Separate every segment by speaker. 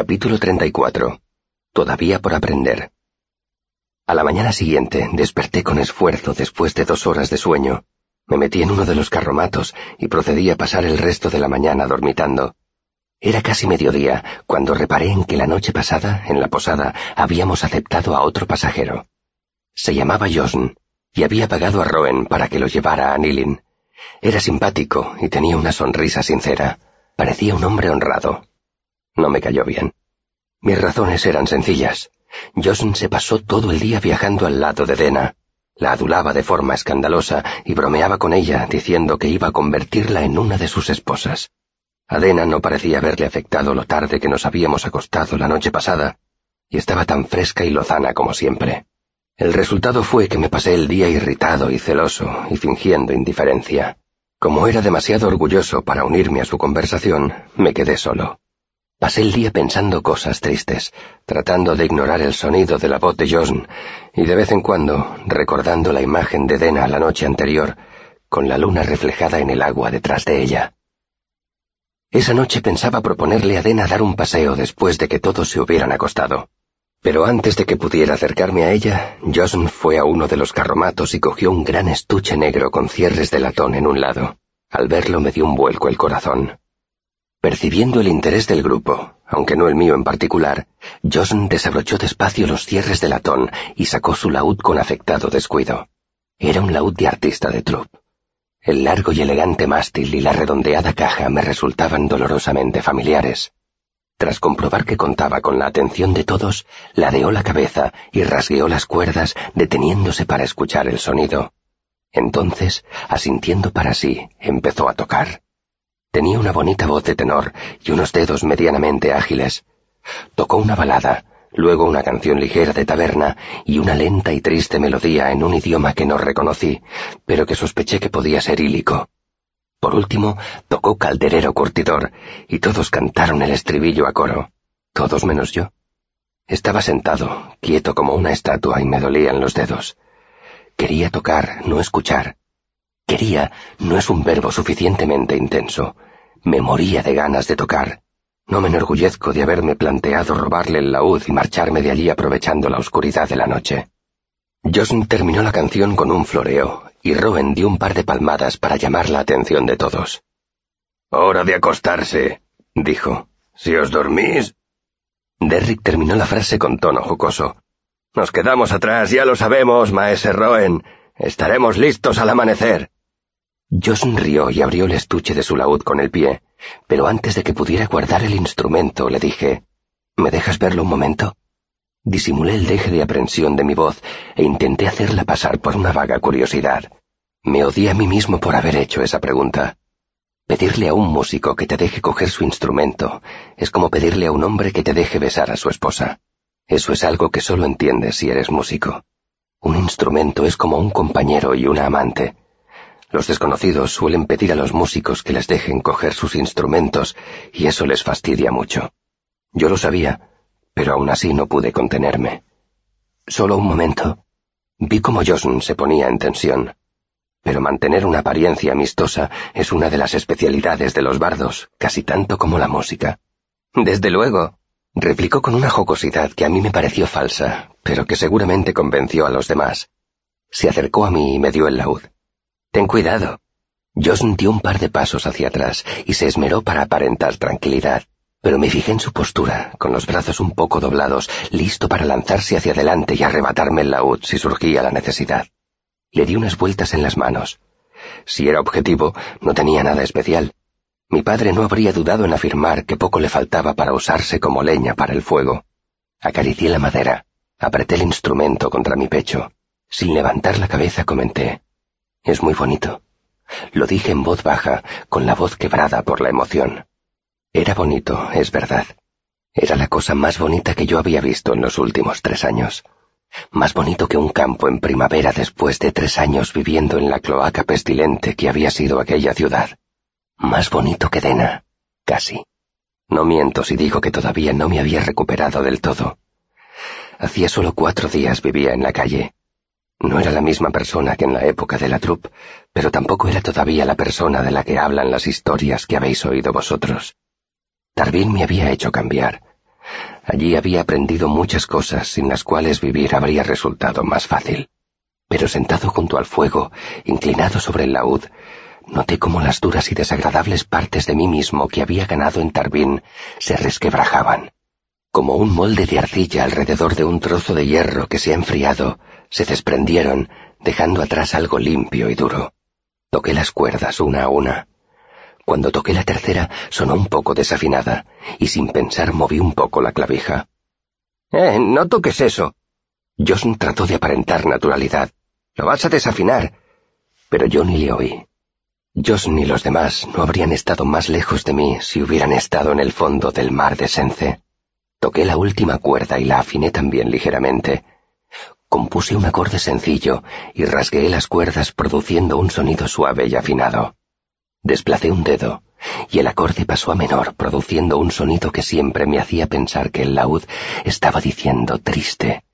Speaker 1: Capítulo 34. Todavía por aprender. A la mañana siguiente desperté con esfuerzo después de dos horas de sueño. Me metí en uno de los carromatos y procedí a pasar el resto de la mañana dormitando. Era casi mediodía cuando reparé en que la noche pasada, en la posada, habíamos aceptado a otro pasajero. Se llamaba Josn y había pagado a Roen para que lo llevara a Nilin. Era simpático y tenía una sonrisa sincera. Parecía un hombre honrado. No me cayó bien. Mis razones eran sencillas. Josn se pasó todo el día viajando al lado de Dena. La adulaba de forma escandalosa y bromeaba con ella, diciendo que iba a convertirla en una de sus esposas. A Dena no parecía haberle afectado lo tarde que nos habíamos acostado la noche pasada, y estaba tan fresca y lozana como siempre. El resultado fue que me pasé el día irritado y celoso y fingiendo indiferencia. Como era demasiado orgulloso para unirme a su conversación, me quedé solo. Pasé el día pensando cosas tristes, tratando de ignorar el sonido de la voz de Josn y de vez en cuando recordando la imagen de Dena la noche anterior, con la luna reflejada en el agua detrás de ella. Esa noche pensaba proponerle a Dena dar un paseo después de que todos se hubieran acostado. Pero antes de que pudiera acercarme a ella, Josn fue a uno de los carromatos y cogió un gran estuche negro con cierres de latón en un lado. Al verlo me dio un vuelco el corazón. Percibiendo el interés del grupo, aunque no el mío en particular, Josn desabrochó despacio los cierres de latón y sacó su laúd con afectado descuido. Era un laúd de artista de trup. El largo y elegante mástil y la redondeada caja me resultaban dolorosamente familiares. Tras comprobar que contaba con la atención de todos, ladeó la cabeza y rasgueó las cuerdas deteniéndose para escuchar el sonido. Entonces, asintiendo para sí, empezó a tocar. Tenía una bonita voz de tenor y unos dedos medianamente ágiles. Tocó una balada, luego una canción ligera de taberna y una lenta y triste melodía en un idioma que no reconocí, pero que sospeché que podía ser ílico. Por último, tocó Calderero Curtidor y todos cantaron el estribillo a coro, todos menos yo. Estaba sentado, quieto como una estatua y me dolían los dedos. Quería tocar, no escuchar. Quería no es un verbo suficientemente intenso. Me moría de ganas de tocar. No me enorgullezco de haberme planteado robarle el laúd y marcharme de allí aprovechando la oscuridad de la noche. Josn terminó la canción con un floreo, y Rowan dio un par de palmadas para llamar la atención de todos. Hora de acostarse, dijo. Si os dormís. Derrick terminó la frase con tono jocoso. Nos quedamos atrás, ya lo sabemos, maese Rowan. Estaremos listos al amanecer. Yo sonrió y abrió el estuche de su laúd con el pie, pero antes de que pudiera guardar el instrumento le dije, ¿Me dejas verlo un momento? Disimulé el deje de aprensión de mi voz e intenté hacerla pasar por una vaga curiosidad. Me odié a mí mismo por haber hecho esa pregunta. Pedirle a un músico que te deje coger su instrumento es como pedirle a un hombre que te deje besar a su esposa. Eso es algo que solo entiendes si eres músico. Un instrumento es como un compañero y una amante los desconocidos suelen pedir a los músicos que les dejen coger sus instrumentos y eso les fastidia mucho. Yo lo sabía, pero aún así no pude contenerme. Solo un momento. Vi cómo Josn se ponía en tensión. Pero mantener una apariencia amistosa es una de las especialidades de los bardos, casi tanto como la música. Desde luego, replicó con una jocosidad que a mí me pareció falsa, pero que seguramente convenció a los demás. Se acercó a mí y me dio el laúd. Ten cuidado. Josn dio un par de pasos hacia atrás y se esmeró para aparentar tranquilidad, pero me fijé en su postura, con los brazos un poco doblados, listo para lanzarse hacia adelante y arrebatarme el laúd si surgía la necesidad. Le di unas vueltas en las manos. Si era objetivo, no tenía nada especial. Mi padre no habría dudado en afirmar que poco le faltaba para usarse como leña para el fuego. Acaricié la madera, apreté el instrumento contra mi pecho. Sin levantar la cabeza comenté. Es muy bonito. Lo dije en voz baja, con la voz quebrada por la emoción. Era bonito, es verdad. Era la cosa más bonita que yo había visto en los últimos tres años. Más bonito que un campo en primavera después de tres años viviendo en la cloaca pestilente que había sido aquella ciudad. Más bonito que Dena, casi. No miento si digo que todavía no me había recuperado del todo. Hacía solo cuatro días vivía en la calle, no era la misma persona que en la época de la troupe, pero tampoco era todavía la persona de la que hablan las historias que habéis oído vosotros. Darville me había hecho cambiar. Allí había aprendido muchas cosas sin las cuales vivir habría resultado más fácil. Pero sentado junto al fuego, inclinado sobre el laúd, noté cómo las duras y desagradables partes de mí mismo que había ganado en Tarbín se resquebrajaban. Como un molde de arcilla alrededor de un trozo de hierro que se ha enfriado, se desprendieron, dejando atrás algo limpio y duro. Toqué las cuerdas una a una. Cuando toqué la tercera sonó un poco desafinada, y sin pensar moví un poco la clavija. Eh, no toques eso. Josh trató de aparentar naturalidad. Lo vas a desafinar. Pero yo ni le oí. Josh ni los demás no habrían estado más lejos de mí si hubieran estado en el fondo del mar de Sence. Toqué la última cuerda y la afiné también ligeramente. Compuse un acorde sencillo y rasgué las cuerdas produciendo un sonido suave y afinado. Desplacé un dedo, y el acorde pasó a menor, produciendo un sonido que siempre me hacía pensar que el laúd estaba diciendo triste.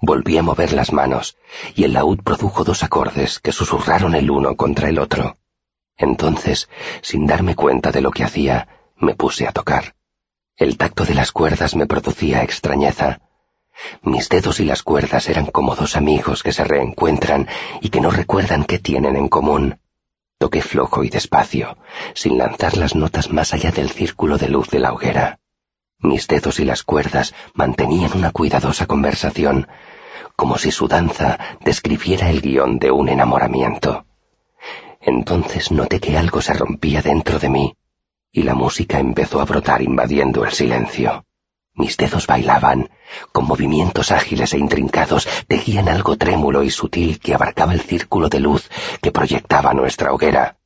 Speaker 1: Volví a mover las manos, y el laúd produjo dos acordes que susurraron el uno contra el otro. Entonces, sin darme cuenta de lo que hacía, me puse a tocar. El tacto de las cuerdas me producía extrañeza. Mis dedos y las cuerdas eran como dos amigos que se reencuentran y que no recuerdan qué tienen en común. Toqué flojo y despacio, sin lanzar las notas más allá del círculo de luz de la hoguera. Mis dedos y las cuerdas mantenían una cuidadosa conversación, como si su danza describiera el guion de un enamoramiento. Entonces noté que algo se rompía dentro de mí, y la música empezó a brotar invadiendo el silencio. Mis dedos bailaban, con movimientos ágiles e intrincados, tejían algo trémulo y sutil que abarcaba el círculo de luz que proyectaba nuestra hoguera.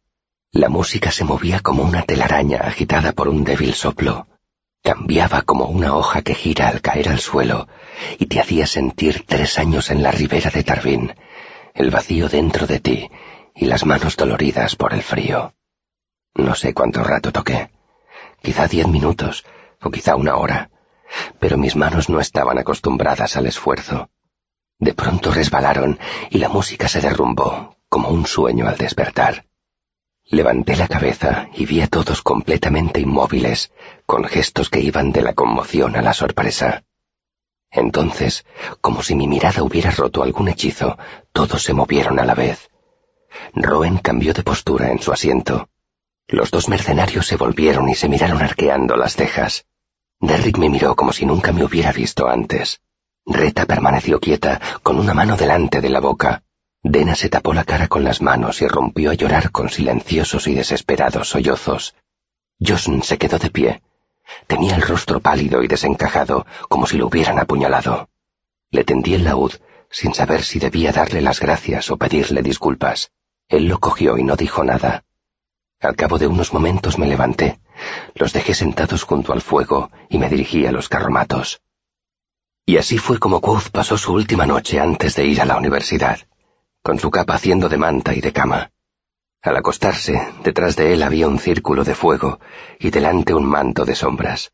Speaker 1: La música se movía como una telaraña agitada por un débil soplo. Cambiaba como una hoja que gira al caer al suelo y te hacía sentir tres años en la ribera de Tarbín, el vacío dentro de ti y las manos doloridas por el frío. No sé cuánto rato toqué. Quizá diez minutos o quizá una hora pero mis manos no estaban acostumbradas al esfuerzo. De pronto resbalaron y la música se derrumbó, como un sueño al despertar. Levanté la cabeza y vi a todos completamente inmóviles, con gestos que iban de la conmoción a la sorpresa. Entonces, como si mi mirada hubiera roto algún hechizo, todos se movieron a la vez. Roen cambió de postura en su asiento. Los dos mercenarios se volvieron y se miraron arqueando las cejas. Derrick me miró como si nunca me hubiera visto antes. Reta permaneció quieta, con una mano delante de la boca. Dena se tapó la cara con las manos y rompió a llorar con silenciosos y desesperados sollozos. Josn se quedó de pie. Tenía el rostro pálido y desencajado, como si lo hubieran apuñalado. Le tendí el laúd, sin saber si debía darle las gracias o pedirle disculpas. Él lo cogió y no dijo nada. Al cabo de unos momentos me levanté. Los dejé sentados junto al fuego y me dirigí a los carromatos. Y así fue como Quoth pasó su última noche antes de ir a la universidad, con su capa haciendo de manta y de cama. Al acostarse, detrás de él había un círculo de fuego y delante un manto de sombras.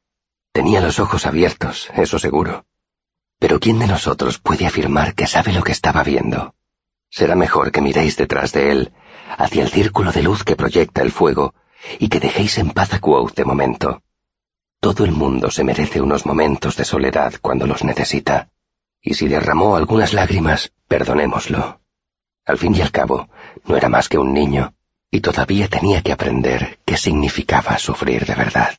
Speaker 1: Tenía los ojos abiertos, eso seguro. Pero ¿quién de nosotros puede afirmar que sabe lo que estaba viendo? Será mejor que miréis detrás de él, hacia el círculo de luz que proyecta el fuego, y que dejéis en paz a Quoth de momento. Todo el mundo se merece unos momentos de soledad cuando los necesita, y si derramó algunas lágrimas, perdonémoslo. Al fin y al cabo, no era más que un niño, y todavía tenía que aprender qué significaba sufrir de verdad.